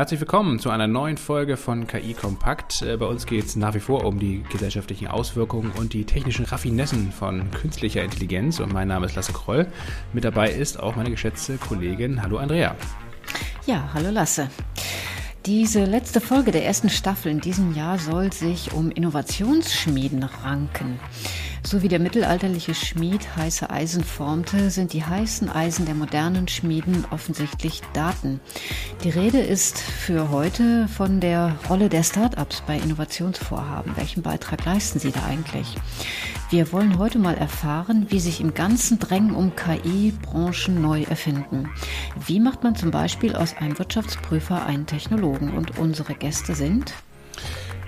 Herzlich willkommen zu einer neuen Folge von KI Kompakt. Äh, bei uns geht es nach wie vor um die gesellschaftlichen Auswirkungen und die technischen Raffinessen von künstlicher Intelligenz. Und mein Name ist Lasse Kroll. Mit dabei ist auch meine geschätzte Kollegin. Hallo Andrea. Ja, hallo Lasse. Diese letzte Folge der ersten Staffel in diesem Jahr soll sich um Innovationsschmieden ranken. So wie der mittelalterliche Schmied heiße Eisen formte, sind die heißen Eisen der modernen Schmieden offensichtlich Daten. Die Rede ist für heute von der Rolle der Start-ups bei Innovationsvorhaben. Welchen Beitrag leisten sie da eigentlich? Wir wollen heute mal erfahren, wie sich im ganzen Drängen um KI Branchen neu erfinden. Wie macht man zum Beispiel aus einem Wirtschaftsprüfer einen Technologen? Und unsere Gäste sind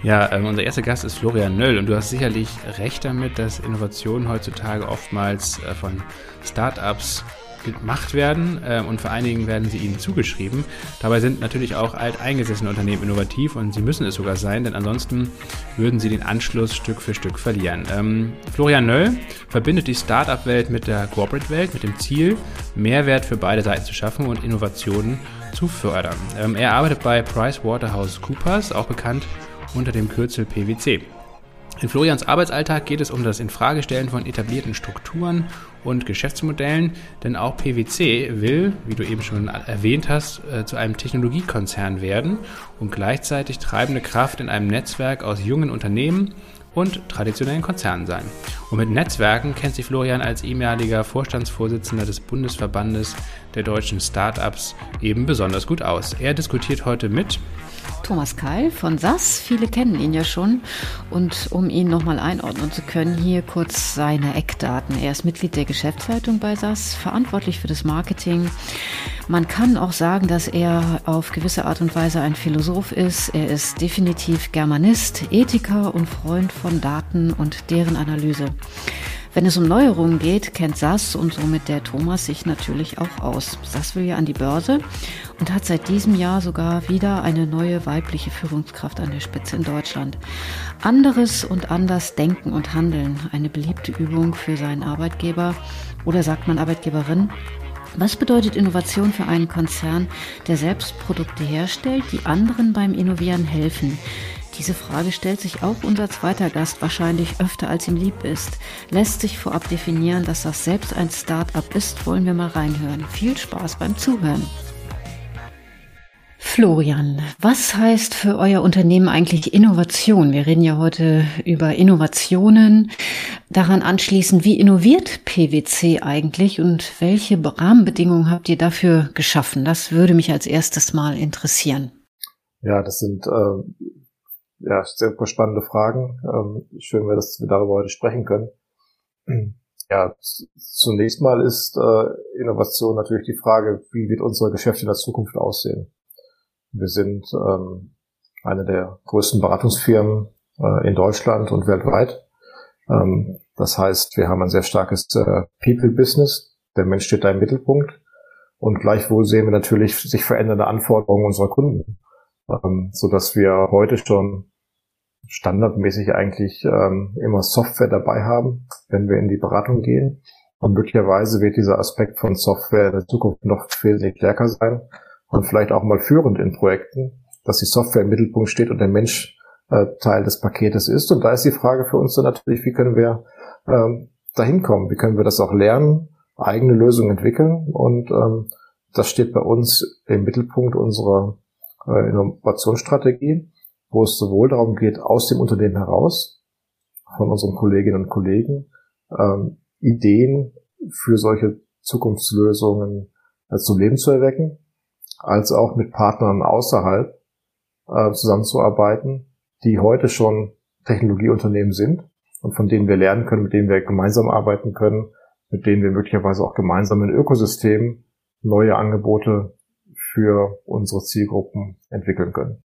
ja, ähm, unser erster Gast ist Florian Nöll und du hast sicherlich recht damit, dass Innovationen heutzutage oftmals äh, von Startups gemacht werden äh, und vor allen Dingen werden sie ihnen zugeschrieben. Dabei sind natürlich auch alteingesessene Unternehmen innovativ und sie müssen es sogar sein, denn ansonsten würden sie den Anschluss Stück für Stück verlieren. Ähm, Florian Nöll verbindet die Startup-Welt mit der Corporate-Welt mit dem Ziel, Mehrwert für beide Seiten zu schaffen und Innovationen zu fördern. Ähm, er arbeitet bei PricewaterhouseCoopers, auch bekannt unter dem Kürzel PwC. In Florians Arbeitsalltag geht es um das Infragestellen von etablierten Strukturen und Geschäftsmodellen, denn auch PwC will, wie du eben schon erwähnt hast, äh, zu einem Technologiekonzern werden und gleichzeitig treibende Kraft in einem Netzwerk aus jungen Unternehmen und traditionellen Konzernen sein. Und mit Netzwerken kennt sich Florian als ehemaliger Vorstandsvorsitzender des Bundesverbandes der deutschen Startups eben besonders gut aus. Er diskutiert heute mit Thomas Keil von SAS. Viele kennen ihn ja schon. Und um ihn nochmal einordnen zu können, hier kurz seine Eckdaten. Er ist Mitglied der Geschäftsleitung bei SAS, verantwortlich für das Marketing. Man kann auch sagen, dass er auf gewisse Art und Weise ein Philosoph ist. Er ist definitiv Germanist, Ethiker und Freund von Daten und deren Analyse. Wenn es um Neuerungen geht, kennt SAS und somit der Thomas sich natürlich auch aus. SAS will ja an die Börse und hat seit diesem Jahr sogar wieder eine neue weibliche Führungskraft an der Spitze in Deutschland. Anderes und anders denken und handeln, eine beliebte Übung für seinen Arbeitgeber oder sagt man Arbeitgeberin. Was bedeutet Innovation für einen Konzern, der selbst Produkte herstellt, die anderen beim Innovieren helfen? Diese Frage stellt sich auch unser zweiter Gast wahrscheinlich öfter als ihm lieb ist. Lässt sich vorab definieren, dass das selbst ein Start-up ist, wollen wir mal reinhören. Viel Spaß beim Zuhören. Florian, was heißt für euer Unternehmen eigentlich Innovation? Wir reden ja heute über Innovationen. Daran anschließend, wie innoviert PwC eigentlich und welche Rahmenbedingungen habt ihr dafür geschaffen? Das würde mich als erstes mal interessieren. Ja, das sind äh, ja, sehr spannende Fragen. Ähm, schön dass wir darüber heute sprechen können. Ja, zunächst mal ist äh, Innovation natürlich die Frage, wie wird unser Geschäft in der Zukunft aussehen? Wir sind ähm, eine der größten Beratungsfirmen äh, in Deutschland und weltweit. Ähm, das heißt, wir haben ein sehr starkes äh, People-Business. Der Mensch steht da im Mittelpunkt. Und gleichwohl sehen wir natürlich sich verändernde Anforderungen unserer Kunden, ähm, so dass wir heute schon standardmäßig eigentlich ähm, immer Software dabei haben, wenn wir in die Beratung gehen. Und möglicherweise wird dieser Aspekt von Software in der Zukunft noch wesentlich stärker sein und vielleicht auch mal führend in Projekten, dass die Software im Mittelpunkt steht und der Mensch äh, Teil des Paketes ist. Und da ist die Frage für uns dann natürlich, wie können wir ähm, dahin kommen? Wie können wir das auch lernen, eigene Lösungen entwickeln? Und ähm, das steht bei uns im Mittelpunkt unserer äh, Innovationsstrategie wo es sowohl darum geht, aus dem Unternehmen heraus, von unseren Kolleginnen und Kollegen, ähm, Ideen für solche Zukunftslösungen äh, zum Leben zu erwecken, als auch mit Partnern außerhalb äh, zusammenzuarbeiten, die heute schon Technologieunternehmen sind und von denen wir lernen können, mit denen wir gemeinsam arbeiten können, mit denen wir möglicherweise auch gemeinsam ein Ökosystem neue Angebote für unsere Zielgruppen entwickeln können.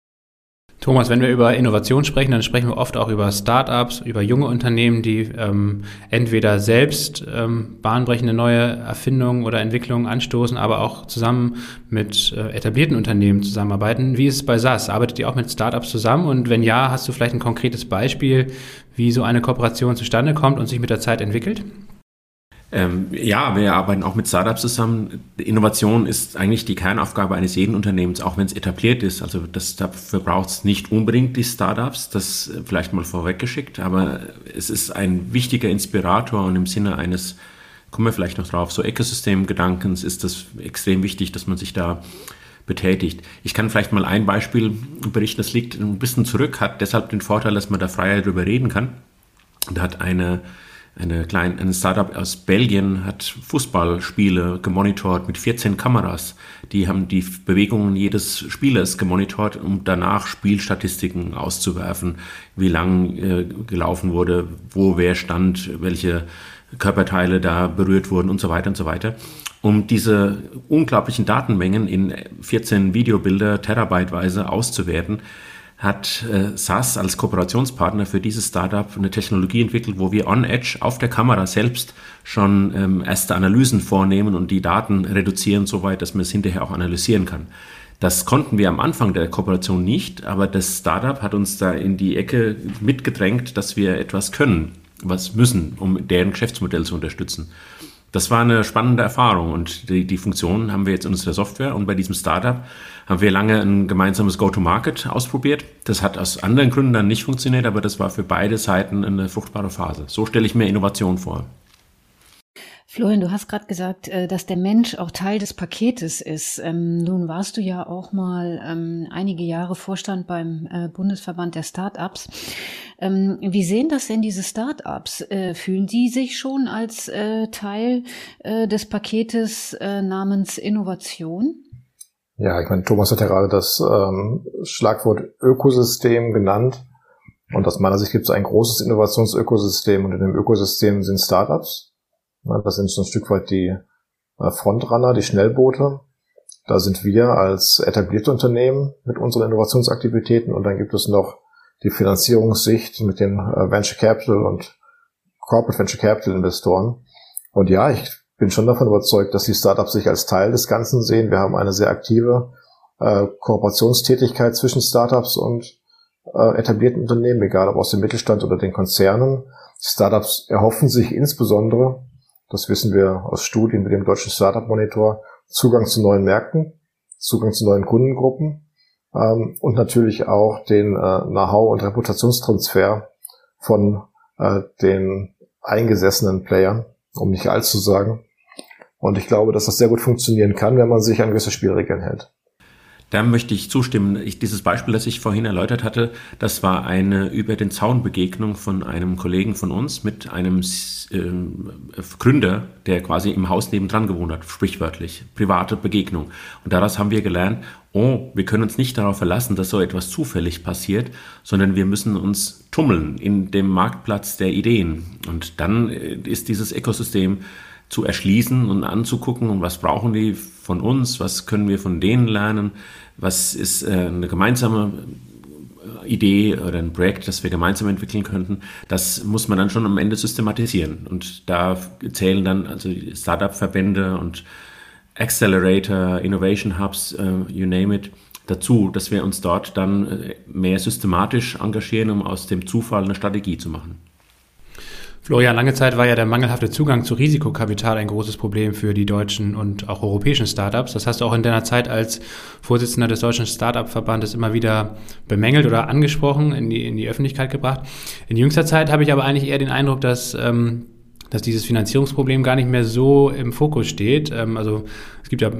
Thomas, wenn wir über Innovation sprechen, dann sprechen wir oft auch über Startups, über junge Unternehmen, die ähm, entweder selbst ähm, bahnbrechende neue Erfindungen oder Entwicklungen anstoßen, aber auch zusammen mit äh, etablierten Unternehmen zusammenarbeiten. Wie ist es bei SAS? Arbeitet ihr auch mit Startups zusammen? Und wenn ja, hast du vielleicht ein konkretes Beispiel, wie so eine Kooperation zustande kommt und sich mit der Zeit entwickelt? Ähm, ja, wir arbeiten auch mit Startups zusammen. Innovation ist eigentlich die Kernaufgabe eines jeden Unternehmens, auch wenn es etabliert ist. Also das, dafür braucht es nicht unbedingt die Startups, das vielleicht mal vorweggeschickt, aber es ist ein wichtiger Inspirator und im Sinne eines, kommen wir vielleicht noch drauf, so Ökosystemgedankens ist das extrem wichtig, dass man sich da betätigt. Ich kann vielleicht mal ein Beispiel berichten, das liegt ein bisschen zurück, hat deshalb den Vorteil, dass man da freier drüber reden kann. Da hat eine eine kleine, ein Startup aus Belgien hat Fußballspiele gemonitort mit 14 Kameras. Die haben die Bewegungen jedes Spielers gemonitort, um danach Spielstatistiken auszuwerfen, wie lang äh, gelaufen wurde, wo wer stand, welche Körperteile da berührt wurden und so weiter und so weiter. Um diese unglaublichen Datenmengen in 14 Videobilder terabyteweise auszuwerten, hat äh, SAS als Kooperationspartner für dieses Startup eine Technologie entwickelt, wo wir on Edge auf der Kamera selbst schon ähm, erste Analysen vornehmen und die Daten reduzieren, soweit, dass man es hinterher auch analysieren kann. Das konnten wir am Anfang der Kooperation nicht, aber das Startup hat uns da in die Ecke mitgedrängt, dass wir etwas können, was müssen, um deren Geschäftsmodell zu unterstützen. Das war eine spannende Erfahrung und die, die Funktionen haben wir jetzt in unserer Software und bei diesem Startup haben wir lange ein gemeinsames Go-to-Market ausprobiert. Das hat aus anderen Gründen dann nicht funktioniert, aber das war für beide Seiten eine fruchtbare Phase. So stelle ich mir Innovation vor. Florian, du hast gerade gesagt, äh, dass der Mensch auch Teil des Paketes ist. Ähm, nun warst du ja auch mal ähm, einige Jahre Vorstand beim äh, Bundesverband der Startups. Ähm, wie sehen das denn diese Startups? Äh, fühlen die sich schon als Teil des Paketes namens Innovation? Ja, ich meine, Thomas hat ja gerade das Schlagwort Ökosystem genannt. Und aus meiner Sicht gibt es ein großes Innovationsökosystem und in dem Ökosystem sind Startups. Das sind so ein Stück weit die äh, Frontrunner, die Schnellboote. Da sind wir als etablierte Unternehmen mit unseren Innovationsaktivitäten und dann gibt es noch die Finanzierungssicht mit den äh, Venture Capital und Corporate Venture Capital Investoren. Und ja, ich bin schon davon überzeugt, dass die Startups sich als Teil des Ganzen sehen. Wir haben eine sehr aktive äh, Kooperationstätigkeit zwischen Startups und etablierten Unternehmen, egal ob aus dem Mittelstand oder den Konzernen. Startups erhoffen sich insbesondere das wissen wir aus Studien mit dem deutschen Startup Monitor, Zugang zu neuen Märkten, Zugang zu neuen Kundengruppen ähm, und natürlich auch den äh, Know-how und Reputationstransfer von äh, den eingesessenen Playern, um nicht allzu sagen. Und ich glaube, dass das sehr gut funktionieren kann, wenn man sich an gewisse Spielregeln hält. Da möchte ich zustimmen. Ich, dieses Beispiel, das ich vorhin erläutert hatte, das war eine über den Zaun Begegnung von einem Kollegen von uns mit einem äh, Gründer, der quasi im Haus nebendran gewohnt hat, sprichwörtlich. Private Begegnung. Und daraus haben wir gelernt, oh, wir können uns nicht darauf verlassen, dass so etwas zufällig passiert, sondern wir müssen uns tummeln in dem Marktplatz der Ideen. Und dann äh, ist dieses Ökosystem zu erschließen und anzugucken und was brauchen die von uns, was können wir von denen lernen, was ist äh, eine gemeinsame Idee oder ein Projekt, das wir gemeinsam entwickeln könnten, das muss man dann schon am Ende systematisieren. Und da zählen dann also Startup-Verbände und Accelerator, Innovation Hubs, uh, you name it, dazu, dass wir uns dort dann äh, mehr systematisch engagieren, um aus dem Zufall eine Strategie zu machen. Florian, lange Zeit war ja der mangelhafte Zugang zu Risikokapital ein großes Problem für die deutschen und auch europäischen Startups. Das hast du auch in deiner Zeit als Vorsitzender des Deutschen Startup-Verbandes immer wieder bemängelt oder angesprochen, in die, in die Öffentlichkeit gebracht. In jüngster Zeit habe ich aber eigentlich eher den Eindruck, dass ähm, dass dieses Finanzierungsproblem gar nicht mehr so im Fokus steht. Ähm, also es gibt ja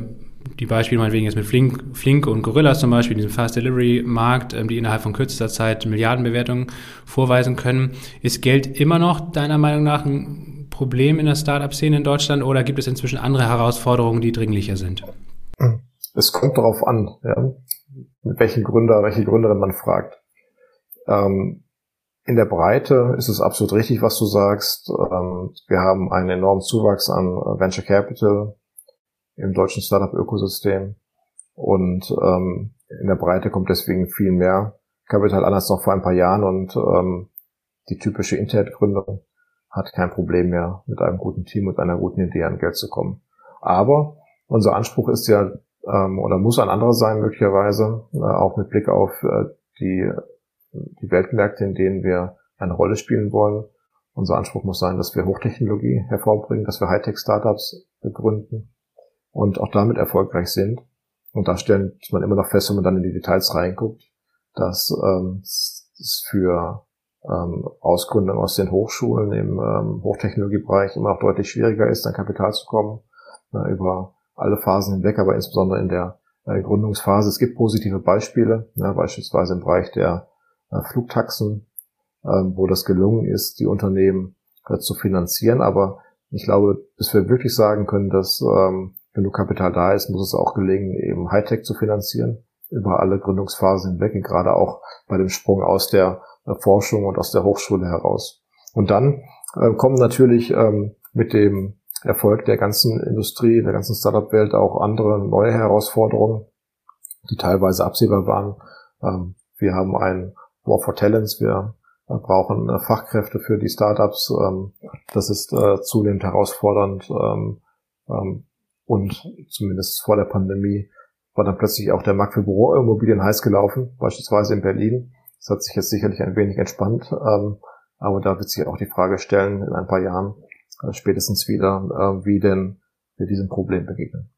die Beispiele meinetwegen jetzt mit Flink, Flink und Gorillas zum Beispiel, diesem Fast Delivery Markt, ähm, die innerhalb von kürzester Zeit Milliardenbewertungen vorweisen können. Ist Geld immer noch deiner Meinung nach ein Problem in der Startup-Szene in Deutschland oder gibt es inzwischen andere Herausforderungen, die dringlicher sind? Es kommt darauf an, ja, mit welchen Gründer, welche Gründerin man fragt. Ähm, in der Breite ist es absolut richtig, was du sagst. Ähm, wir haben einen enormen Zuwachs an Venture Capital, im deutschen Startup-Ökosystem. Und ähm, in der Breite kommt deswegen viel mehr Kapital an als noch vor ein paar Jahren und ähm, die typische Internetgründung hat kein Problem mehr, mit einem guten Team und einer guten Idee an Geld zu kommen. Aber unser Anspruch ist ja ähm, oder muss ein anderer sein möglicherweise, äh, auch mit Blick auf äh, die, die Weltmärkte, in denen wir eine Rolle spielen wollen. Unser Anspruch muss sein, dass wir Hochtechnologie hervorbringen, dass wir Hightech-Startups begründen und auch damit erfolgreich sind. Und da stellt man immer noch fest, wenn man dann in die Details reinguckt, dass ähm, es für ähm, Ausgründung aus den Hochschulen im ähm, Hochtechnologiebereich immer noch deutlich schwieriger ist, an Kapital zu kommen, äh, über alle Phasen hinweg, aber insbesondere in der äh, Gründungsphase. Es gibt positive Beispiele, ja, beispielsweise im Bereich der äh, Flugtaxen, äh, wo das gelungen ist, die Unternehmen äh, zu finanzieren. Aber ich glaube, bis wir wirklich sagen können, dass ähm, genug Kapital da ist, muss es auch gelingen, eben Hightech zu finanzieren über alle Gründungsphasen hinweg, gerade auch bei dem Sprung aus der äh, Forschung und aus der Hochschule heraus. Und dann äh, kommen natürlich ähm, mit dem Erfolg der ganzen Industrie, der ganzen Startup-Welt auch andere neue Herausforderungen, die teilweise absehbar waren. Ähm, wir haben ein War for Talents, wir äh, brauchen äh, Fachkräfte für die Startups. Ähm, das ist äh, zunehmend herausfordernd. Ähm, ähm und zumindest vor der Pandemie war dann plötzlich auch der Markt für Büroimmobilien heiß gelaufen, beispielsweise in Berlin. Das hat sich jetzt sicherlich ein wenig entspannt, ähm, aber da wird sich auch die Frage stellen in ein paar Jahren äh, spätestens wieder, äh, wie denn wir diesem Problem begegnen.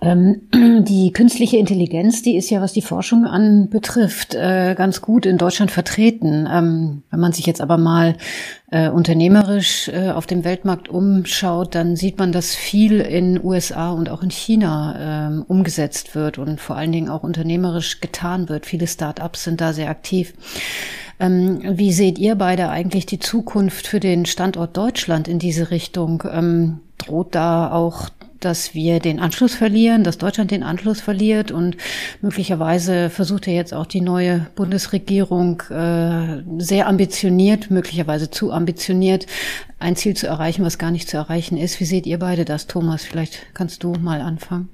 Ähm, die künstliche Intelligenz, die ist ja, was die Forschung anbetrifft, äh, ganz gut in Deutschland vertreten. Ähm, wenn man sich jetzt aber mal äh, unternehmerisch äh, auf dem Weltmarkt umschaut, dann sieht man, dass viel in USA und auch in China ähm, umgesetzt wird und vor allen Dingen auch unternehmerisch getan wird. Viele Start-ups sind da sehr aktiv. wie seht ihr beide eigentlich die Zukunft für den Standort Deutschland in diese Richtung? droht da auch dass wir den Anschluss verlieren, dass Deutschland den Anschluss verliert und möglicherweise versucht ja jetzt auch die neue Bundesregierung äh, sehr ambitioniert, möglicherweise zu ambitioniert, ein Ziel zu erreichen, was gar nicht zu erreichen ist. Wie seht ihr beide das, Thomas? Vielleicht kannst du mal anfangen.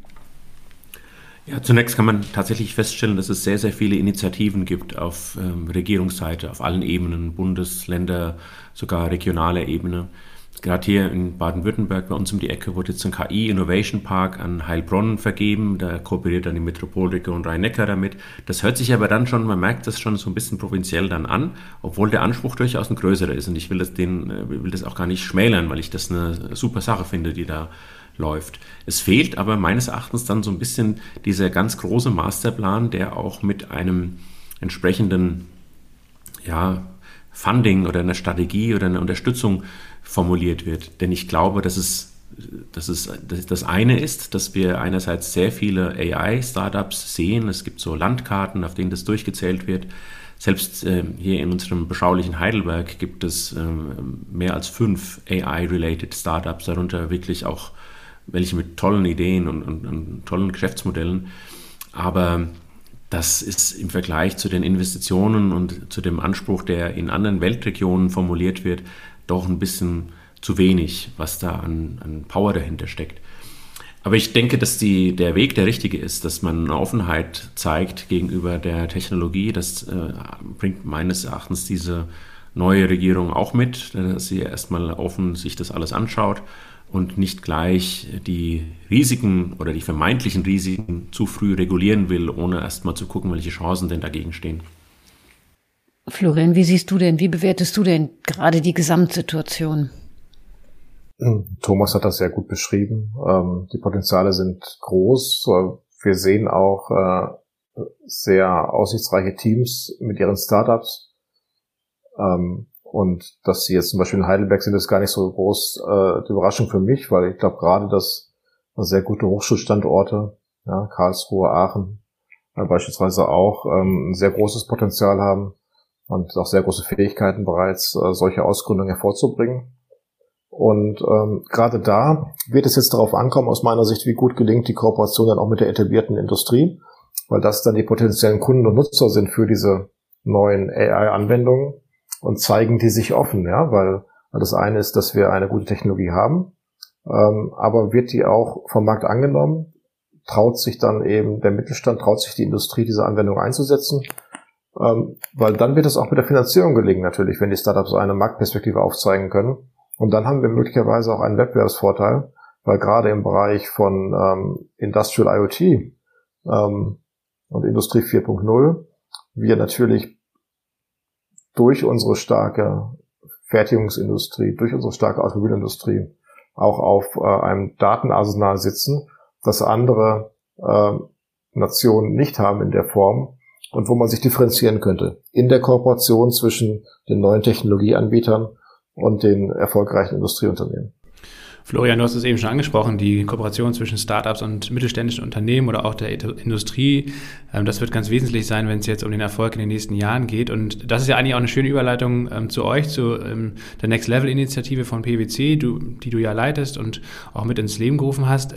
Ja, zunächst kann man tatsächlich feststellen, dass es sehr, sehr viele Initiativen gibt auf ähm, Regierungsseite, auf allen Ebenen, Bundesländer, sogar regionale Ebene. Gerade hier in Baden-Württemberg bei uns um die Ecke wurde jetzt ein KI Innovation Park an Heilbronn vergeben. Da kooperiert dann die Metropolregion Rhein-Neckar damit. Das hört sich aber dann schon, man merkt das schon so ein bisschen provinziell dann an, obwohl der Anspruch durchaus ein größerer ist. Und ich will das, den, äh, will das auch gar nicht schmälern, weil ich das eine super Sache finde, die da läuft. Es fehlt aber meines Erachtens dann so ein bisschen dieser ganz große Masterplan, der auch mit einem entsprechenden ja, Funding oder einer Strategie oder einer Unterstützung formuliert wird. Denn ich glaube, dass es, dass es dass das eine ist, dass wir einerseits sehr viele AI-Startups sehen. Es gibt so Landkarten, auf denen das durchgezählt wird. Selbst äh, hier in unserem beschaulichen Heidelberg gibt es äh, mehr als fünf AI-related Startups, darunter wirklich auch welche mit tollen Ideen und, und, und tollen Geschäftsmodellen. Aber das ist im Vergleich zu den Investitionen und zu dem Anspruch, der in anderen Weltregionen formuliert wird, doch ein bisschen zu wenig, was da an, an Power dahinter steckt. Aber ich denke, dass die, der Weg der richtige ist, dass man eine Offenheit zeigt gegenüber der Technologie. Das äh, bringt meines Erachtens diese neue Regierung auch mit, dass sie erstmal offen sich das alles anschaut und nicht gleich die Risiken oder die vermeintlichen Risiken zu früh regulieren will, ohne erstmal zu gucken, welche Chancen denn dagegen stehen. Florian, wie siehst du denn, wie bewertest du denn gerade die Gesamtsituation? Hm, Thomas hat das sehr gut beschrieben. Ähm, die Potenziale sind groß. Wir sehen auch äh, sehr aussichtsreiche Teams mit ihren Startups. Ähm, und dass sie jetzt zum Beispiel in Heidelberg sind, ist gar nicht so groß äh, die Überraschung für mich, weil ich glaube gerade, dass sehr gute Hochschulstandorte, Karlsruhe, Aachen äh, beispielsweise auch ähm, ein sehr großes Potenzial haben, und auch sehr große Fähigkeiten bereits, äh, solche Ausgründungen hervorzubringen. Und ähm, gerade da wird es jetzt darauf ankommen, aus meiner Sicht, wie gut gelingt die Kooperation dann auch mit der etablierten Industrie, weil das dann die potenziellen Kunden und Nutzer sind für diese neuen AI-Anwendungen und zeigen die sich offen, ja, weil das eine ist, dass wir eine gute Technologie haben, ähm, aber wird die auch vom Markt angenommen? Traut sich dann eben der Mittelstand, traut sich die Industrie, diese Anwendung einzusetzen? Ähm, weil dann wird es auch mit der Finanzierung gelingen natürlich, wenn die Startups eine Marktperspektive aufzeigen können. Und dann haben wir möglicherweise auch einen Wettbewerbsvorteil, weil gerade im Bereich von ähm, Industrial IoT ähm, und Industrie 4.0 wir natürlich durch unsere starke Fertigungsindustrie, durch unsere starke Automobilindustrie auch auf äh, einem Datenarsenal sitzen, das andere äh, Nationen nicht haben in der Form und wo man sich differenzieren könnte in der Kooperation zwischen den neuen Technologieanbietern und den erfolgreichen Industrieunternehmen. Florian, du hast es eben schon angesprochen, die Kooperation zwischen Startups und mittelständischen Unternehmen oder auch der Industrie. Ähm, das wird ganz wesentlich sein, wenn es jetzt um den Erfolg in den nächsten Jahren geht. Und das ist ja eigentlich auch eine schöne Überleitung ähm, zu euch, zu ähm, der Next Level Initiative von PwC, die du ja leitest und auch mit ins Leben gerufen hast.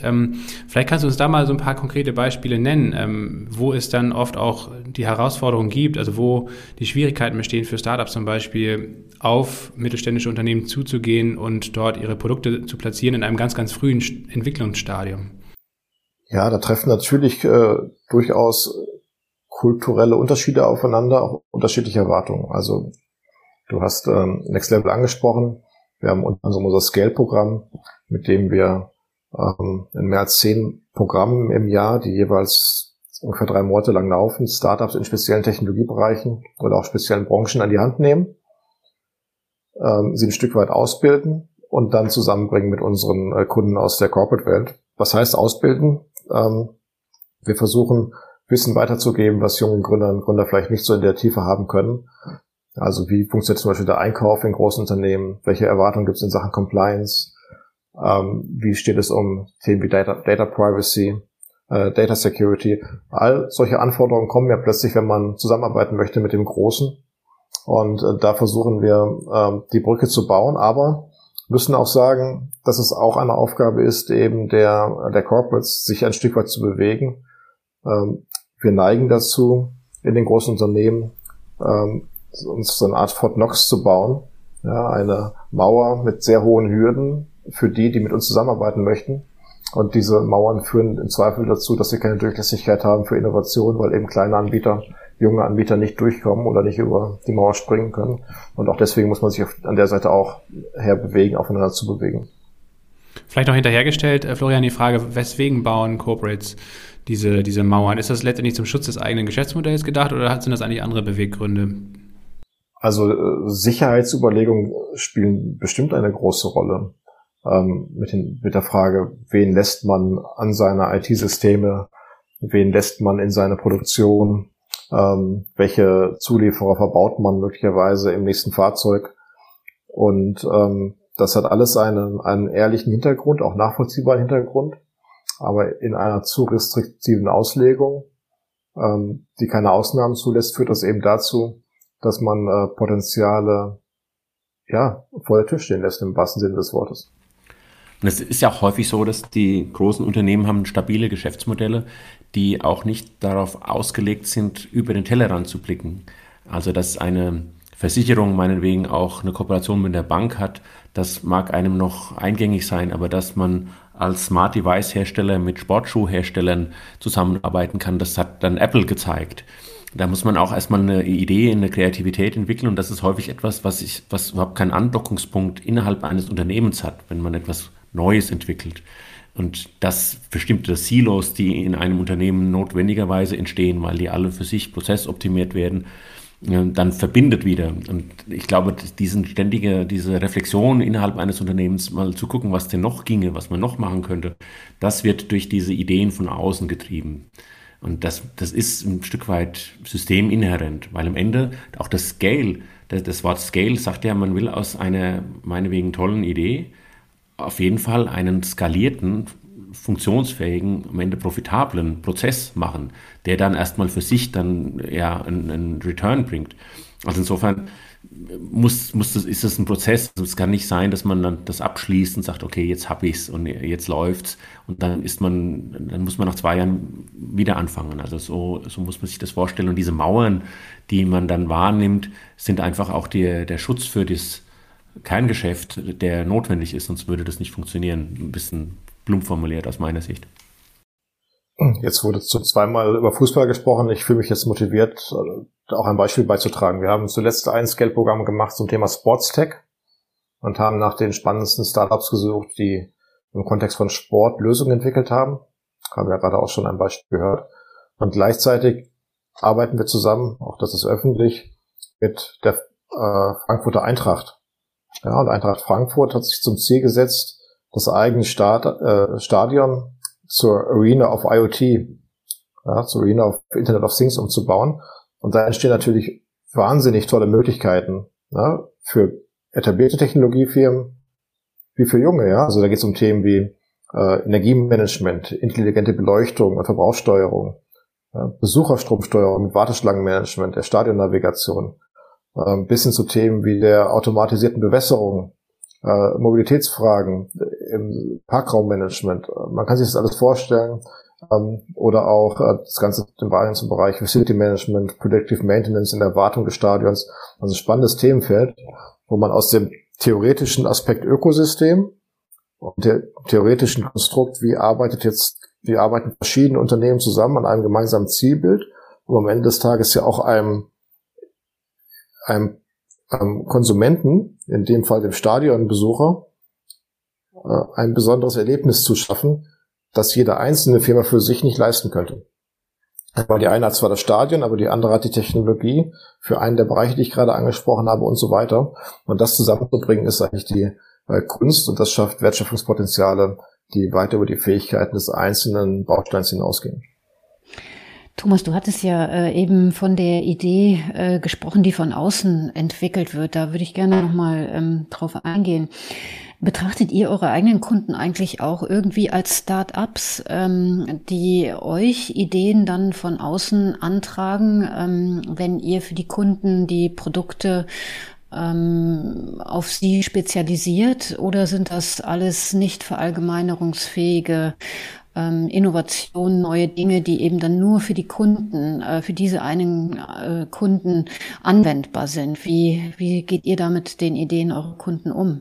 vielleicht kannst du uns da mal so ein paar konkrete Beispiele nennen, wo es dann oft auch die Herausforderungen gibt, also wo die Schwierigkeiten bestehen für Startups zum Beispiel auf mittelständische Unternehmen zuzugehen und dort ihre Produkte zu platzieren platzieren in einem ganz, ganz frühen Entwicklungsstadium. Ja, da treffen natürlich äh, durchaus kulturelle Unterschiede aufeinander, auch unterschiedliche Erwartungen. Also du hast ähm, Next Level angesprochen. Wir haben unter anderem unser Scale-Programm, mit dem wir ähm, in mehr als zehn Programmen im Jahr, die jeweils ungefähr drei Monate lang laufen, Startups in speziellen Technologiebereichen oder auch speziellen Branchen an die Hand nehmen, ähm, sie ein Stück weit ausbilden und dann zusammenbringen mit unseren äh, Kunden aus der Corporate-Welt. Was heißt ausbilden? Ähm, wir versuchen, Wissen weiterzugeben, was jungen Gründer und Gründer vielleicht nicht so in der Tiefe haben können. Also wie funktioniert zum Beispiel der Einkauf in großen Unternehmen? Welche Erwartungen gibt es in Sachen Compliance? Ähm, wie steht es um Themen wie Data, Data Privacy, äh, Data Security? All solche Anforderungen kommen ja plötzlich, wenn man zusammenarbeiten möchte mit dem Großen. Und äh, da versuchen wir, äh, die Brücke zu bauen. Aber müssen auch sagen, dass es auch eine Aufgabe ist, eben der, der Corporates, sich ein Stück weit zu bewegen. Ähm, wir neigen dazu, in den großen Unternehmen ähm, uns so eine Art Fort Knox zu bauen. Ja, eine Mauer mit sehr hohen Hürden für die, die mit uns zusammenarbeiten möchten. Und diese Mauern führen im Zweifel dazu, dass sie keine Durchlässigkeit haben für Innovation, weil eben kleine Anbieter junge Anbieter nicht durchkommen oder nicht über die Mauer springen können. Und auch deswegen muss man sich an der Seite auch herbewegen, aufeinander zu bewegen. Vielleicht noch hinterhergestellt, äh, Florian, die Frage, weswegen bauen Corporates diese, diese Mauern? Ist das letztendlich zum Schutz des eigenen Geschäftsmodells gedacht oder sind das eigentlich andere Beweggründe? Also äh, Sicherheitsüberlegungen spielen bestimmt eine große Rolle. Ähm, mit, den, mit der Frage, wen lässt man an seine IT-Systeme, wen lässt man in seine Produktion, ähm, welche Zulieferer verbaut man möglicherweise im nächsten Fahrzeug. Und ähm, das hat alles einen, einen ehrlichen Hintergrund, auch nachvollziehbaren Hintergrund, aber in einer zu restriktiven Auslegung, ähm, die keine Ausnahmen zulässt, führt das eben dazu, dass man äh, Potenziale ja, vor der Tür stehen lässt, im wahrsten Sinne des Wortes. Und es ist ja auch häufig so, dass die großen Unternehmen haben stabile Geschäftsmodelle, die auch nicht darauf ausgelegt sind, über den Tellerrand zu blicken. Also dass eine Versicherung meinetwegen auch eine Kooperation mit der Bank hat, das mag einem noch eingängig sein, aber dass man als Smart Device Hersteller mit Sportschuhherstellern zusammenarbeiten kann, das hat dann Apple gezeigt. Da muss man auch erstmal eine Idee, eine Kreativität entwickeln und das ist häufig etwas, was ich, was überhaupt keinen Andockungspunkt innerhalb eines Unternehmens hat, wenn man etwas Neues entwickelt. Und dass bestimmte Silos, die in einem Unternehmen notwendigerweise entstehen, weil die alle für sich prozessoptimiert werden, äh, dann verbindet wieder. Und ich glaube, diesen ständige, diese Reflexion innerhalb eines Unternehmens, mal zu gucken, was denn noch ginge, was man noch machen könnte, das wird durch diese Ideen von außen getrieben. Und das, das ist ein Stück weit systeminhärent, weil am Ende auch das Scale, das, das Wort Scale sagt ja, man will aus einer meinetwegen tollen Idee auf jeden Fall einen skalierten, funktionsfähigen, am Ende profitablen Prozess machen, der dann erstmal für sich dann ja einen, einen Return bringt. Also insofern muss, muss das, ist das ein Prozess. Also es kann nicht sein, dass man dann das abschließt und sagt, okay, jetzt habe ich es und jetzt läuft's und dann ist man, dann muss man nach zwei Jahren wieder anfangen. Also so, so muss man sich das vorstellen. Und diese Mauern, die man dann wahrnimmt, sind einfach auch die, der Schutz für das kein Geschäft, der notwendig ist, sonst würde das nicht funktionieren. Ein bisschen plump formuliert aus meiner Sicht. Jetzt wurde zu zweimal über Fußball gesprochen. Ich fühle mich jetzt motiviert, auch ein Beispiel beizutragen. Wir haben zuletzt ein Scale-Programm gemacht zum Thema Sportstech und haben nach den spannendsten Startups gesucht, die im Kontext von Sport Lösungen entwickelt haben. Haben wir gerade auch schon ein Beispiel gehört. Und gleichzeitig arbeiten wir zusammen, auch das ist öffentlich, mit der äh, Frankfurter Eintracht Ja, und Eintracht Frankfurt hat sich zum Ziel gesetzt, das eigene Start, äh, Stadion zur Arena of IoT, ja, zur Arena of Internet of Things umzubauen. Und da entstehen natürlich wahnsinnig tolle Möglichkeiten ja, für etablierte Technologiefirmen wie für junge. Ja? Also da geht es um Themen wie äh, Energiemanagement, intelligente Beleuchtung und Verbrauchssteuerung, ja, Besucherstromsteuerung Warteschlangenmanagement, der Stadionnavigation, äh, bis hin zu Themen wie der automatisierten Bewässerung, äh, Mobilitätsfragen, äh, im Parkraummanagement. Man kann sich das alles vorstellen. Ähm, oder auch äh, das Ganze im Bereich Facility Management, Predictive Maintenance in der Wartung des Stadions. Also ein spannendes Themenfeld, wo man aus dem theoretischen Aspekt Ökosystem und der theoretischen Konstrukt, wie arbeitet jetzt, wie arbeiten verschiedene Unternehmen zusammen an einem gemeinsamen Zielbild, und am Ende des Tages ja auch einem, einem, einem Konsumenten, in dem Fall dem Stadionbesucher, äh, ein besonderes Erlebnis zu schaffen, das jede einzelne Firma für sich nicht leisten könnte. Weil die eine hat zwar das Stadion, aber die andere hat die Technologie für einen der Bereiche, die ich gerade angesprochen habe und so weiter. Und das zusammenzubringen ist eigentlich die äh, Kunst und das schafft Wertschöpfungspotenziale, die weit über die Fähigkeiten des einzelnen Bausteins hinausgehen. Thomas, du hattest ja äh, eben von der Idee äh, gesprochen, die von außen entwickelt wird. Da würde ich gerne nochmal ähm, drauf eingehen. Betrachtet ihr eure eigenen Kunden eigentlich auch irgendwie als Start-ups, ähm, die euch Ideen dann von außen antragen, ähm, wenn ihr für die Kunden die Produkte ähm, auf sie spezialisiert oder sind das alles nicht verallgemeinerungsfähige ähm, Innovationen, neue Dinge, die eben dann nur für die Kunden, äh, für diese einen äh, Kunden anwendbar sind? Wie, wie geht ihr da mit den Ideen eurer Kunden um?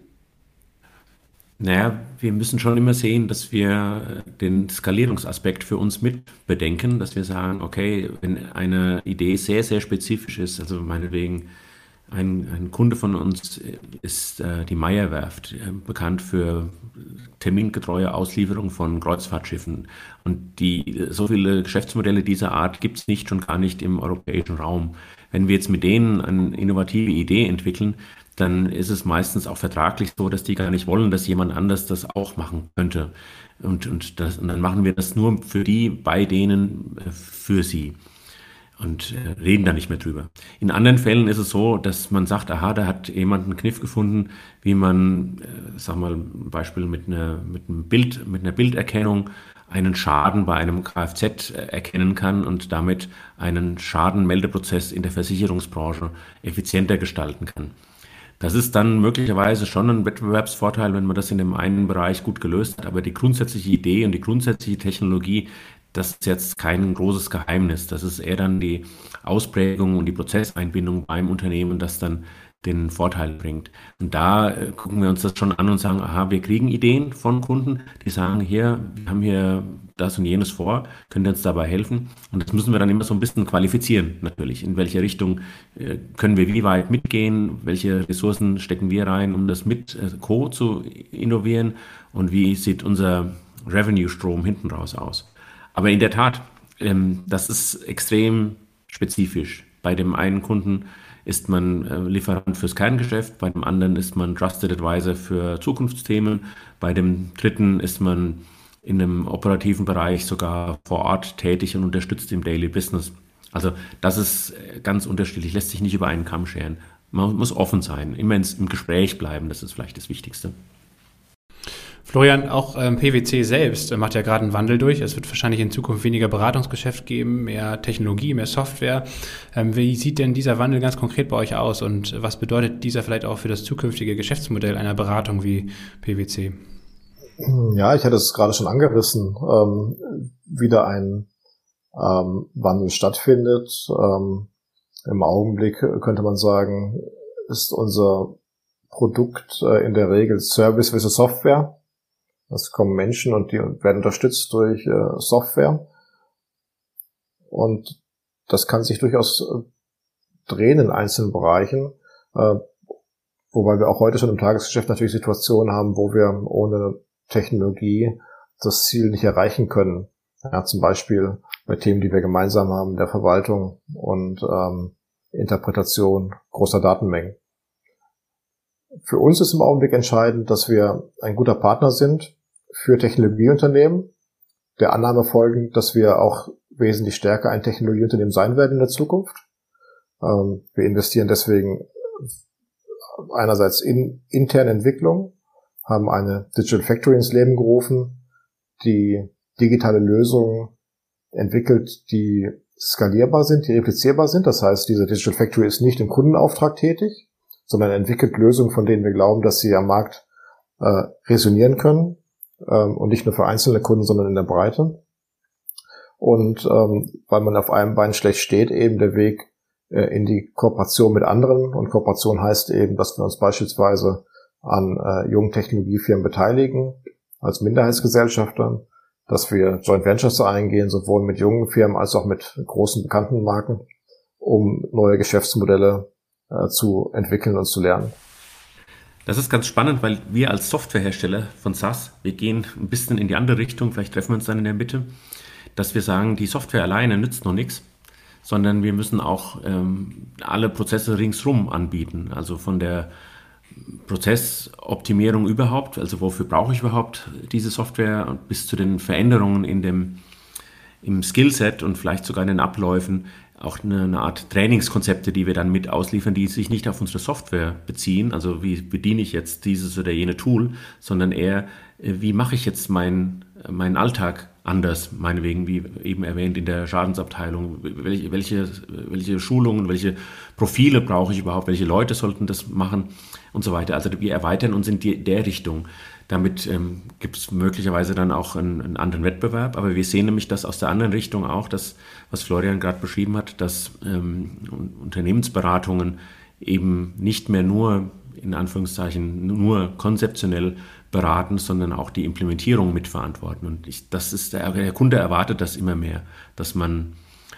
Naja, wir müssen schon immer sehen, dass wir den Skalierungsaspekt für uns mit bedenken, dass wir sagen, okay, wenn eine Idee sehr, sehr spezifisch ist, also meinetwegen ein, ein Kunde von uns ist äh, die Meierwerft, äh, bekannt für termingetreue Auslieferung von Kreuzfahrtschiffen. Und die, so viele Geschäftsmodelle dieser Art gibt es nicht, schon gar nicht im europäischen Raum. Wenn wir jetzt mit denen eine innovative Idee entwickeln, dann ist es meistens auch vertraglich so, dass die gar nicht wollen, dass jemand anders das auch machen könnte. Und, und, das, und dann machen wir das nur für die, bei denen, äh, für sie. Und äh, reden da nicht mehr drüber. In anderen Fällen ist es so, dass man sagt, aha, da hat jemand einen Kniff gefunden, wie man, äh, sag mal, ein Beispiel mit einer, mit einem Bild, mit einer Bilderkennung einen Schaden bei einem Kfz äh, erkennen kann und damit einen Schadenmeldeprozess in der Versicherungsbranche effizienter gestalten kann. Das ist dann möglicherweise schon ein Wettbewerbsvorteil, wenn man das in dem einen Bereich gut gelöst hat. Aber die grundsätzliche Idee und die grundsätzliche Technologie, das ist jetzt kein großes Geheimnis. Das ist eher dann die Ausprägung und die Prozesseinbindung beim Unternehmen, das dann den Vorteil bringt. Und da äh, gucken wir uns das schon an und sagen, aha, wir kriegen Ideen von Kunden, die sagen, hier, wir haben hier das und jenes vor, könnt ihr uns dabei helfen? Und das müssen wir dann immer so ein bisschen qualifizieren, natürlich. In welche Richtung äh, können wir wie weit mitgehen? Welche Ressourcen stecken wir rein, um das mit äh, Co. zu innovieren? Und wie sieht unser Revenue-Strom hinten raus aus? Aber in der Tat, ähm, das ist extrem spezifisch. Bei dem einen Kunden ist man äh, Lieferant fürs Kerngeschäft, bei dem anderen ist man Trusted Advisor für Zukunftsthemen, bei dem dritten ist man in einem operativen Bereich sogar vor Ort tätig und unterstützt im Daily Business. Also das ist äh, ganz unterschiedlich, lässt sich nicht über einen Kamm scheren. Man muss offen sein, immer ins, im Gespräch bleiben, das ist vielleicht das Wichtigste. Florian, auch ähm, PwC selbst äh, macht ja gerade einen Wandel durch. Es wird wahrscheinlich in Zukunft weniger Beratungsgeschäft geben, mehr Technologie, mehr Software. Ähm, wie sieht denn dieser Wandel ganz konkret bei euch aus und was bedeutet dieser vielleicht auch für das zukünftige Geschäftsmodell einer Beratung wie PwC? Ja, ich hatte es gerade schon angerissen, ähm, wieder ein ähm, Wandel stattfindet. Ähm, Im Augenblick könnte man sagen, ist unser Produkt äh, in der Regel Service versus Software. Es kommen Menschen und die werden unterstützt durch äh, Software. Und das kann sich durchaus äh, drehen in einzelnen Bereichen. Äh, wobei wir auch heute schon im Tagesgeschäft natürlich Situationen haben, wo wir ohne Technologie das Ziel nicht erreichen können. Ja, zum Beispiel bei Themen, die wir gemeinsam haben, der Verwaltung und ähm, Interpretation großer Datenmengen. für uns ist im Augenblick entscheidend, dass wir ein guter Partner sind für Technologieunternehmen, der Annahme folgend, dass wir auch wesentlich stärker ein Technologieunternehmen sein werden in der Zukunft. Ähm, wir investieren deswegen einerseits in interne Entwicklung, haben eine Digital Factory ins Leben gerufen, die digitale Lösungen entwickelt, die skalierbar sind, die replizierbar sind. Das heißt, diese Digital Factory ist nicht im Kundenauftrag tätig, sondern entwickelt Lösungen, von denen wir glauben, dass sie am Markt äh, resonieren können ähm, und nicht nur für einzelne Kunden, sondern in der Breite. Und ähm, weil man auf einem Bein schlecht steht, eben der Weg äh, in die Kooperation mit anderen. Und Kooperation heißt eben, dass wir uns beispielsweise an äh, jungen Technologiefirmen beteiligen als Minderheitsgesellschafter, dass wir Joint Ventures eingehen, sowohl mit jungen Firmen als auch mit großen bekannten Marken, um neue Geschäftsmodelle äh, zu entwickeln und zu lernen. Das ist ganz spannend, weil wir als Softwarehersteller von SaaS, wir gehen ein bisschen in die andere Richtung, vielleicht treffen wir uns dann in der Mitte, dass wir sagen, die Software alleine nützt noch nichts, sondern wir müssen auch ähm, alle Prozesse ringsrum anbieten. Also von der Prozessoptimierung überhaupt, also wofür brauche ich überhaupt diese Software, bis zu den Veränderungen in dem, im Skillset und vielleicht sogar in den Abläufen, auch eine, eine, Art Trainingskonzepte, die wir dann mit ausliefern, die sich nicht auf unsere Software beziehen, also wie bediene ich jetzt dieses oder jene Tool, sondern eher, äh, wie mache ich jetzt meinen mein Alltag anders, meinetwegen, wie eben erwähnt, in der Schadensabteilung. Welche, welche, welche Schulungen, welche Profile brauche ich überhaupt, welche Leute sollten das machen und so weiter. Also wir erweitern uns in die, der Richtung. Damit ähm, gibt es möglicherweise dann auch einen, einen, anderen Wettbewerb, aber wir sehen nämlich das aus der anderen Richtung auch, dass, was Florian gerade beschrieben hat, dass ähm, Unternehmensberatungen eben nicht mehr nur in Anführungszeichen nur konzeptionell beraten, sondern auch die Implementierung mitverantworten. Und ich, das ist der, der Kunde erwartet das immer mehr, dass man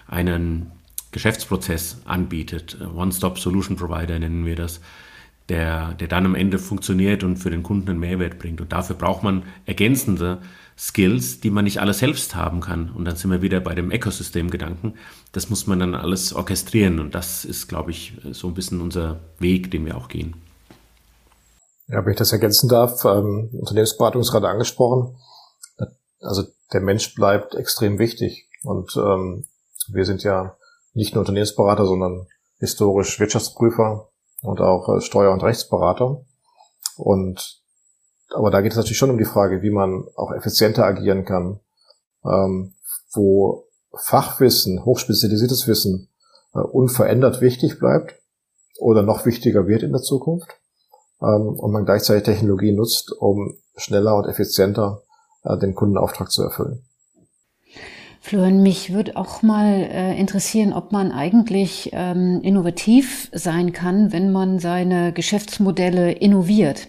einen Geschäftsprozess anbietet. One-Stop-Solution Provider nennen wir das, der, der dann am Ende funktioniert und für den Kunden einen Mehrwert bringt. Und dafür braucht man ergänzende Skills, die man nicht alle selbst haben kann. Und dann sind wir wieder bei dem Ökosystem-Gedanken. Das muss man dann alles orchestrieren. Und das ist, glaube ich, so ein bisschen unser Weg, den wir auch gehen. Ja, wenn ich das ergänzen darf, ähm, Unternehmensberatung ist gerade angesprochen. Also der Mensch bleibt extrem wichtig. Und ähm, wir sind ja nicht nur Unternehmensberater, sondern historisch Wirtschaftsprüfer und auch äh, Steuer- und Rechtsberater. Und aber da geht es natürlich schon um die Frage, wie man auch effizienter agieren kann, ähm, wo Fachwissen, hochspezialisiertes Wissen äh, unverändert wichtig bleibt oder noch wichtiger wird in der Zukunft ähm, und man gleichzeitig Technologie nutzt, um schneller und effizienter äh, den Kundenauftrag zu erfüllen. Florian, mich würde auch mal äh, interessieren, ob man eigentlich ähm, innovativ sein kann, wenn man seine Geschäftsmodelle innoviert.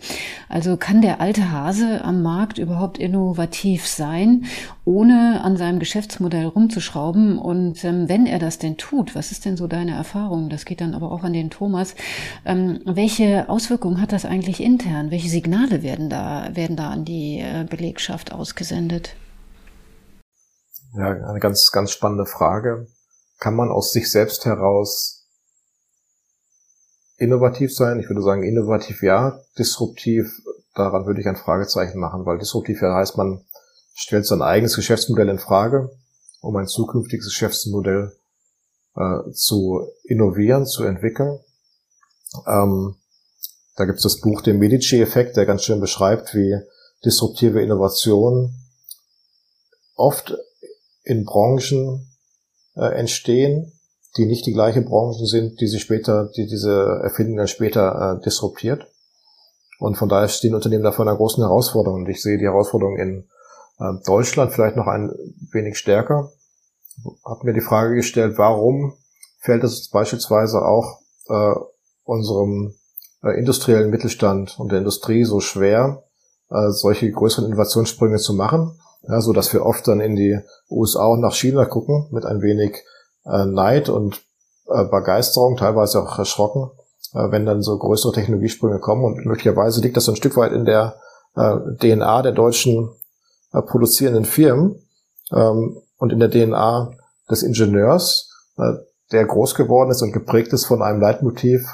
Also kann der alte Hase am Markt überhaupt innovativ sein, ohne an seinem Geschäftsmodell rumzuschrauben? Und ähm, wenn er das denn tut, was ist denn so deine Erfahrung? Das geht dann aber auch an den Thomas. Ähm, welche Auswirkungen hat das eigentlich intern? Welche Signale werden da, werden da an die äh, Belegschaft ausgesendet? Ja, eine ganz, ganz spannende Frage. Kann man aus sich selbst heraus innovativ sein? Ich würde sagen, innovativ ja, disruptiv, daran würde ich ein Fragezeichen machen, weil disruptiv ja heißt, man stellt sein eigenes Geschäftsmodell in Frage, um ein zukünftiges Geschäftsmodell äh, zu innovieren, zu entwickeln. Ähm, da gibt es das Buch Den Medici-Effekt, der ganz schön beschreibt, wie disruptive Innovation oft in Branchen äh, entstehen, die nicht die gleiche Branchen sind, die sie später, die diese Erfindung dann später äh, disruptiert. Und von daher stehen Unternehmen da vor einer großen Herausforderung. Und ich sehe die Herausforderung in äh, Deutschland vielleicht noch ein wenig stärker. Hab mir die Frage gestellt, warum fällt es beispielsweise auch äh, unserem äh, industriellen Mittelstand und der Industrie so schwer, äh, solche größeren Innovationssprünge zu machen? Ja, so dass wir oft dann in die USA und nach China gucken mit ein wenig äh, Neid und äh, Begeisterung, teilweise auch erschrocken, äh, wenn dann so größere Technologiesprünge kommen und möglicherweise liegt das so ein Stück weit in der äh, DNA der deutschen äh, produzierenden Firmen ähm, und in der DNA des Ingenieurs, äh, der groß geworden ist und geprägt ist von einem Leitmotiv,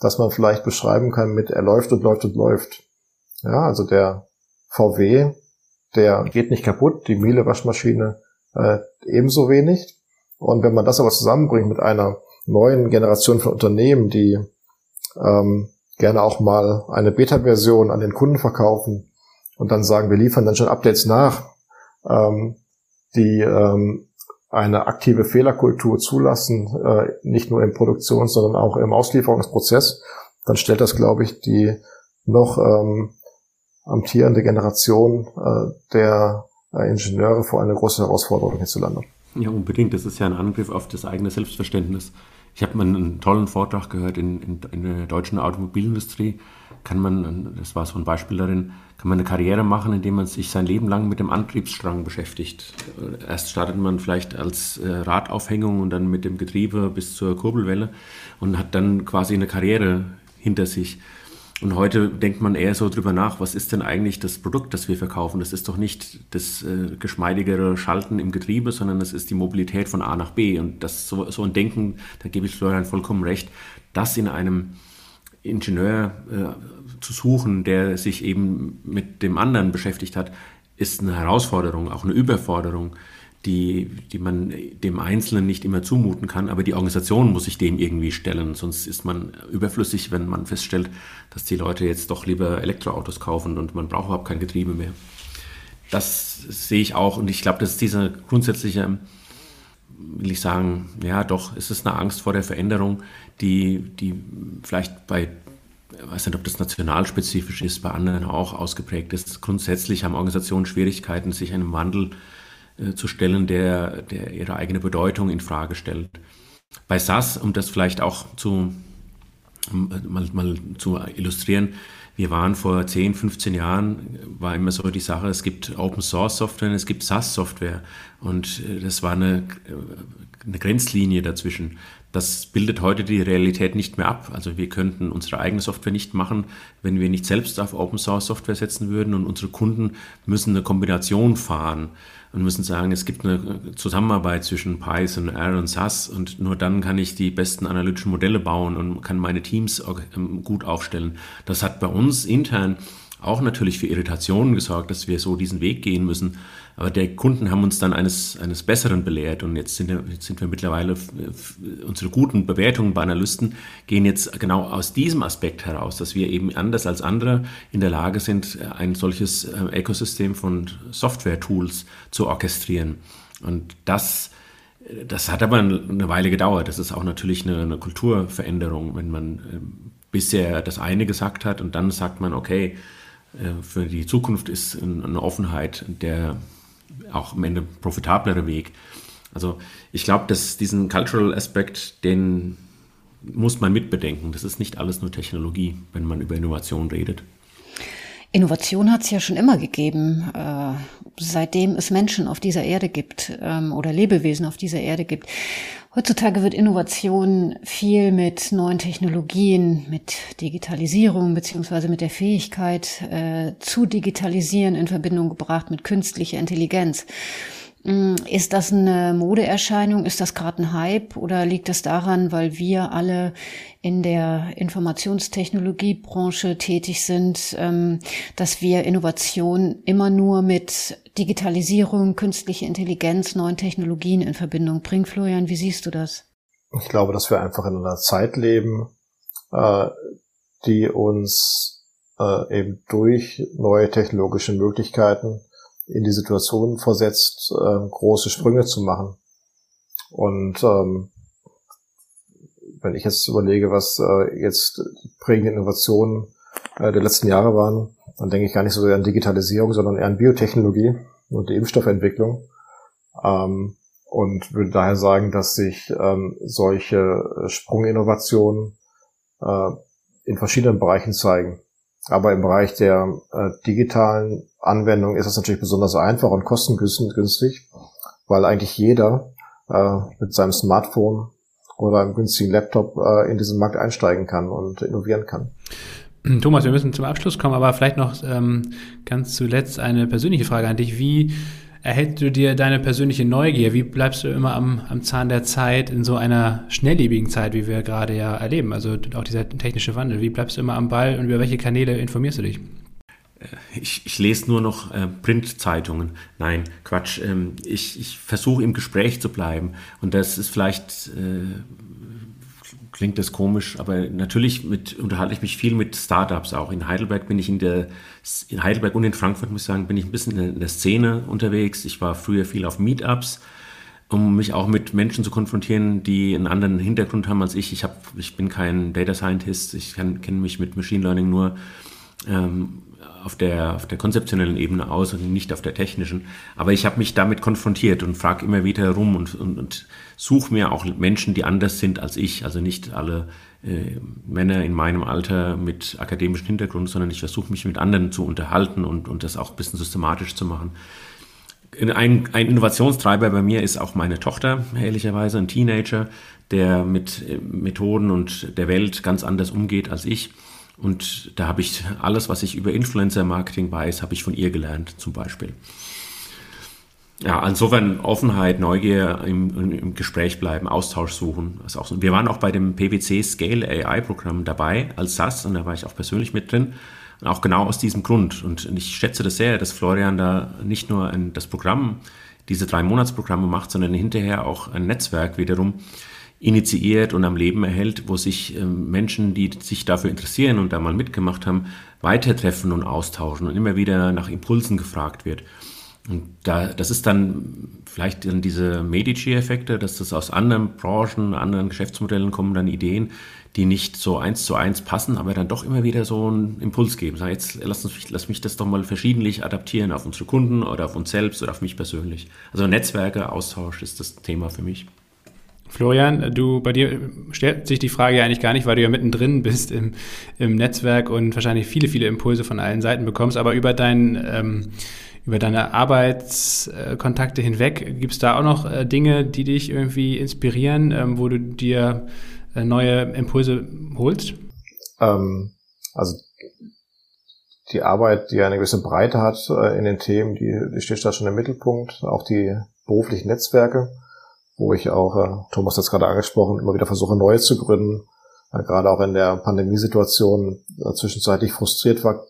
dass man vielleicht beschreiben kann mit er läuft und läuft und läuft. Ja, also der VW, der geht nicht kaputt, die Miele Waschmaschine äh, ebenso wenig. Und wenn man das aber zusammenbringt mit einer neuen Generation von Unternehmen, die ähm, gerne auch mal eine Beta-Version an den Kunden verkaufen und dann sagen, wir liefern dann schon Updates nach, ähm, die ähm, eine aktive Fehlerkultur zulassen, äh, nicht nur im Produktions-, sondern auch im Auslieferungsprozess, dann stellt das, glaube ich, die noch ähm, amtierende Generation äh, der äh, Ingenieure vor eine große Herausforderung hierzulande. Ja, unbedingt. Das ist ja ein Angriff auf das eigene Selbstverständnis. Ich habe mal einen tollen Vortrag gehört in, in, in, der deutschen Automobilindustrie. Kann man, das war so ein Beispiel darin, kann man eine Karriere machen, indem man sich sein Leben lang mit dem Antriebsstrang beschäftigt. Erst startet man vielleicht als äh, Radaufhängung und dann mit dem Getriebe bis zur Kurbelwelle und hat dann quasi eine Karriere hinter sich. Und heute denkt man eher so drüber nach, was ist denn eigentlich das Produkt, das wir verkaufen? Das ist doch nicht das äh, geschmeidigere Schalten im Getriebe, sondern das ist die Mobilität von A nach B. Und das so, so ein Denken, da gebe ich Florian vollkommen recht, das in einem Ingenieur äh, zu suchen, der sich eben mit dem anderen beschäftigt hat, ist eine Herausforderung, auch eine Überforderung die, die man dem Einzelnen nicht immer zumuten kann, aber die Organisation muss sich dem irgendwie stellen, sonst ist man überflüssig, wenn man feststellt, dass die Leute jetzt doch lieber Elektroautos kaufen und man braucht überhaupt kein Getriebe mehr. Das sehe ich auch und ich glaube, das ist dieser grundsätzliche, will ich sagen, ja doch, es ist eine Angst vor der Veränderung, die, die vielleicht bei ich weiß nicht, ob das nationalspezifisch ist, bei anderen auch ausgeprägt ist. Grundsätzlich haben Organisationen Schwierigkeiten, sich einem Wandel äh, äh, zu stellen, der, der ihre eigene Bedeutung in Frage stellt. Bei SAS, um das vielleicht auch zu, mal, mal zu illustrieren, wir waren vor 10, 15 Jahren, war immer so die Sache, es gibt Open Source Software und es gibt SAS Software. Und äh, das war eine, äh, eine Grenzlinie dazwischen. Das bildet heute die Realität nicht mehr ab. Also wir könnten unsere eigene Software nicht machen, wenn wir nicht selbst auf Open Source Software setzen würden und unsere Kunden müssen eine Kombination fahren und müssen sagen, es gibt eine Zusammenarbeit zwischen Python, R und SAS und nur dann kann ich die besten analytischen Modelle bauen und kann meine Teams ähm, gut aufstellen. Das hat bei uns intern auch natürlich für Irritationen gesorgt, dass wir so diesen Weg gehen müssen. Aber der Kunden haben uns dann eines, eines Besseren belehrt und jetzt sind wir, jetzt sind wir mittlerweile, unsere guten Bewertungen bei Analysten gehen jetzt genau aus diesem Aspekt heraus, dass wir eben anders als andere in der Lage sind, ein solches äh, Ökosystem von Software-Tools zu orchestrieren. Und das, das hat aber eine Weile gedauert. Das ist auch natürlich eine, eine Kulturveränderung, wenn man ähm, bisher das eine gesagt hat und dann sagt man, okay, für die Zukunft ist eine Offenheit der auch am Ende profitablere Weg. Also ich glaube, dass diesen Cultural Aspekt, den muss man mitbedenken. Das ist nicht alles nur Technologie, wenn man über Innovation redet. Innovation hat es ja schon immer gegeben, äh, seitdem es Menschen auf dieser Erde gibt ähm, oder Lebewesen auf dieser Erde gibt. Heutzutage wird Innovation viel mit neuen Technologien, mit Digitalisierung beziehungsweise mit der Fähigkeit äh, zu digitalisieren in Verbindung gebracht mit künstlicher Intelligenz. Mm, ist das eine Modeerscheinung? Ist das gerade ein Hype? Oder liegt das daran, weil wir alle in der Informationstechnologiebranche tätig sind, ähm, dass wir Innovation immer nur mit Digitalisierung, künstliche Intelligenz, neuen Technologien in Verbindung bringen? Florian, wie siehst du das? Ich glaube, dass wir einfach in einer Zeit leben, äh, die uns äh, eben durch neue technologische Möglichkeiten in die Situation versetzt, äh, große Sprünge zu machen. Und ähm, wenn ich jetzt überlege, was äh, jetzt prägende Innovationen äh, der letzten Jahre waren, dann denke ich gar nicht so sehr an Digitalisierung, sondern eher an Biotechnologie und die Impfstoffentwicklung. Ähm, und würde daher sagen, dass sich ähm, solche Sprunginnovationen äh, in verschiedenen Bereichen zeigen. Aber im Bereich der äh, digitalen Anwendung ist es natürlich besonders einfach und kostengünstig, weil eigentlich jeder äh, mit seinem Smartphone oder einem günstigen Laptop äh, in diesen Markt einsteigen kann und innovieren kann. Thomas, wir müssen zum Abschluss kommen, aber vielleicht noch ähm, ganz zuletzt eine persönliche Frage an dich. Wie erhältst du dir deine persönliche Neugier? Wie bleibst du immer am, am Zahn der Zeit in so einer schnelllebigen Zeit, wie wir gerade ja erleben? Also auch dieser technische Wandel. Wie bleibst du immer am Ball und über welche Kanäle informierst du dich? Ich, ich, lese nur noch äh, Printzeitungen. Nein, Quatsch. Ähm, ich, ich versuche im Gespräch zu bleiben. Und das ist vielleicht äh, klingt das komisch, aber natürlich mit, unterhalte ich mich viel mit Startups auch. In Heidelberg bin ich in der, in Heidelberg und in Frankfurt, muss ich sagen, bin ich ein bisschen in der Szene unterwegs. Ich war früher viel auf Meetups, um mich auch mit Menschen zu konfrontieren, die einen anderen Hintergrund haben als ich. Ich, hab, ich bin kein Data Scientist, ich kenne mich mit Machine Learning nur ähm, auf der, auf der konzeptionellen Ebene aus und nicht auf der technischen. Aber ich habe mich damit konfrontiert und frage immer wieder rum und, und, und suche mir auch Menschen, die anders sind als ich. Also nicht alle äh, Männer in meinem Alter mit akademischem Hintergrund, sondern ich versuche mich mit anderen zu unterhalten und, und das auch ein bisschen systematisch zu machen. Ein, ein Innovationstreiber bei mir ist auch meine Tochter, ehrlicherweise, ein Teenager, der mit äh, Methoden und der Welt ganz anders umgeht als ich. Und da habe ich alles, was ich über Influencer-Marketing weiß, habe ich von ihr gelernt, zum Beispiel. Ja, insofern Offenheit, Neugier im, im Gespräch bleiben, Austausch suchen. Ist auch so. Wir waren auch bei dem PwC Scale AI Programm dabei als SAS und da war ich auch persönlich mit drin. Und auch genau aus diesem Grund. Und ich schätze das sehr, dass Florian da nicht nur ein, das Programm, diese drei Monatsprogramme macht, sondern hinterher auch ein Netzwerk wiederum initiiert und am Leben erhält, wo sich ähm, Menschen, die sich dafür interessieren und da mal mitgemacht haben, weitertreffen und austauschen und immer wieder nach Impulsen gefragt wird. Und da, das ist dann vielleicht dann diese Medici-Effekte, dass das aus anderen Branchen, anderen Geschäftsmodellen kommen dann Ideen, die nicht so eins zu eins passen, aber dann doch immer wieder so einen Impuls geben. Sag, jetzt lass, uns, lass mich das doch mal verschiedentlich adaptieren auf unsere Kunden oder auf uns selbst oder auf mich persönlich. Also Netzwerke, Austausch ist das Thema für mich. Florian, du bei dir stellt sich die Frage ja eigentlich gar nicht, weil du ja mittendrin bist im, im Netzwerk und wahrscheinlich viele, viele Impulse von allen Seiten bekommst, aber über dein ähm, über deine Arbeitskontakte hinweg, gibt es da auch noch äh, Dinge, die dich irgendwie inspirieren, ähm, wo du dir äh, neue Impulse holst? Ähm, also die Arbeit, die eine gewisse Breite hat äh, in den Themen, die, die steht da schon im Mittelpunkt, auch die beruflichen Netzwerke wo ich auch, äh, Thomas hat es gerade angesprochen, immer wieder versuche, neue zu gründen. Äh, gerade auch in der Pandemiesituation äh, zwischenzeitlich frustriert war,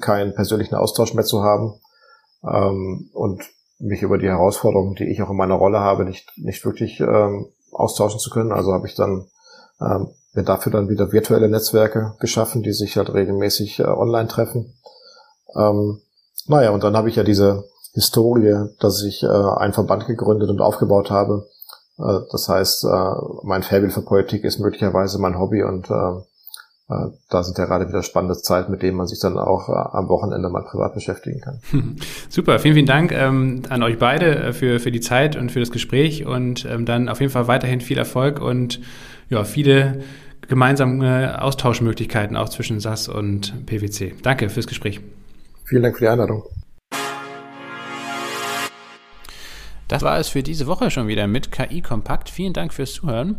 keinen persönlichen Austausch mehr zu haben ähm, und mich über die Herausforderungen, die ich auch in meiner Rolle habe, nicht, nicht wirklich ähm, austauschen zu können. Also habe ich dann ähm, mir dafür dann wieder virtuelle Netzwerke geschaffen, die sich halt regelmäßig äh, online treffen. Ähm, naja, und dann habe ich ja diese Historie, dass ich äh, einen Verband gegründet und aufgebaut habe. Äh, das heißt, äh, mein Faible für Politik ist möglicherweise mein Hobby und äh, äh, da sind ja gerade wieder spannende Zeiten, mit denen man sich dann auch äh, am Wochenende mal privat beschäftigen kann. Super, vielen, vielen Dank ähm, an euch beide äh, für, für die Zeit und für das Gespräch und ähm, dann auf jeden Fall weiterhin viel Erfolg und ja, viele gemeinsame Austauschmöglichkeiten auch zwischen SAS und PwC. Danke fürs Gespräch. Vielen Dank für die Einladung. Das war es für diese Woche schon wieder mit KI Kompakt. Vielen Dank fürs Zuhören.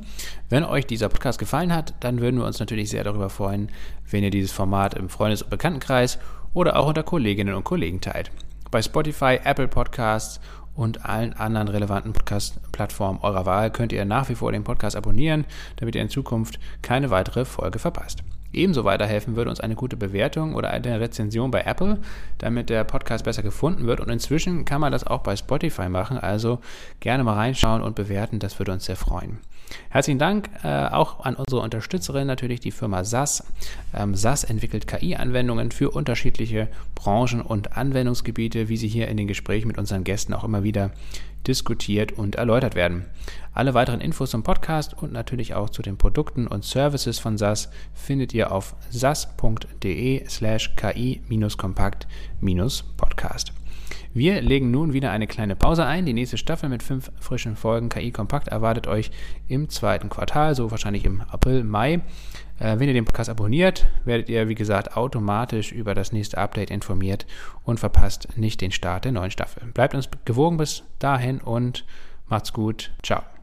Wenn euch dieser Podcast gefallen hat, dann würden wir uns natürlich sehr darüber freuen, wenn ihr dieses Format im Freundes- und Bekanntenkreis oder auch unter Kolleginnen und Kollegen teilt. Bei Spotify, Apple Podcasts und allen anderen relevanten Podcast-Plattformen eurer Wahl könnt ihr nach wie vor den Podcast abonnieren, damit ihr in Zukunft keine weitere Folge verpasst. Ebenso weiterhelfen würde uns eine gute Bewertung oder eine Rezension bei Apple, damit der Podcast besser gefunden wird. Und inzwischen kann man das auch bei Spotify machen. Also gerne mal reinschauen und bewerten, das würde uns sehr freuen. Herzlichen Dank äh, auch an unsere Unterstützerin, natürlich die Firma SAS. Ähm, SAS entwickelt KI-Anwendungen für unterschiedliche Branchen und Anwendungsgebiete, wie sie hier in den Gesprächen mit unseren Gästen auch immer wieder diskutiert und erläutert werden. Alle weiteren Infos zum Podcast und natürlich auch zu den Produkten und Services von SAS findet ihr auf sas.de slash ki-kompakt-podcast. Wir legen nun wieder eine kleine Pause ein. Die nächste Staffel mit fünf frischen Folgen KI Kompakt erwartet euch im zweiten Quartal, so wahrscheinlich im April, Mai. Äh, wenn ihr den Podcast abonniert, werdet ihr, wie gesagt, automatisch über das nächste Update informiert und verpasst nicht den Start der neuen Staffel. Bleibt uns gewogen bis dahin und macht's gut. Ciao.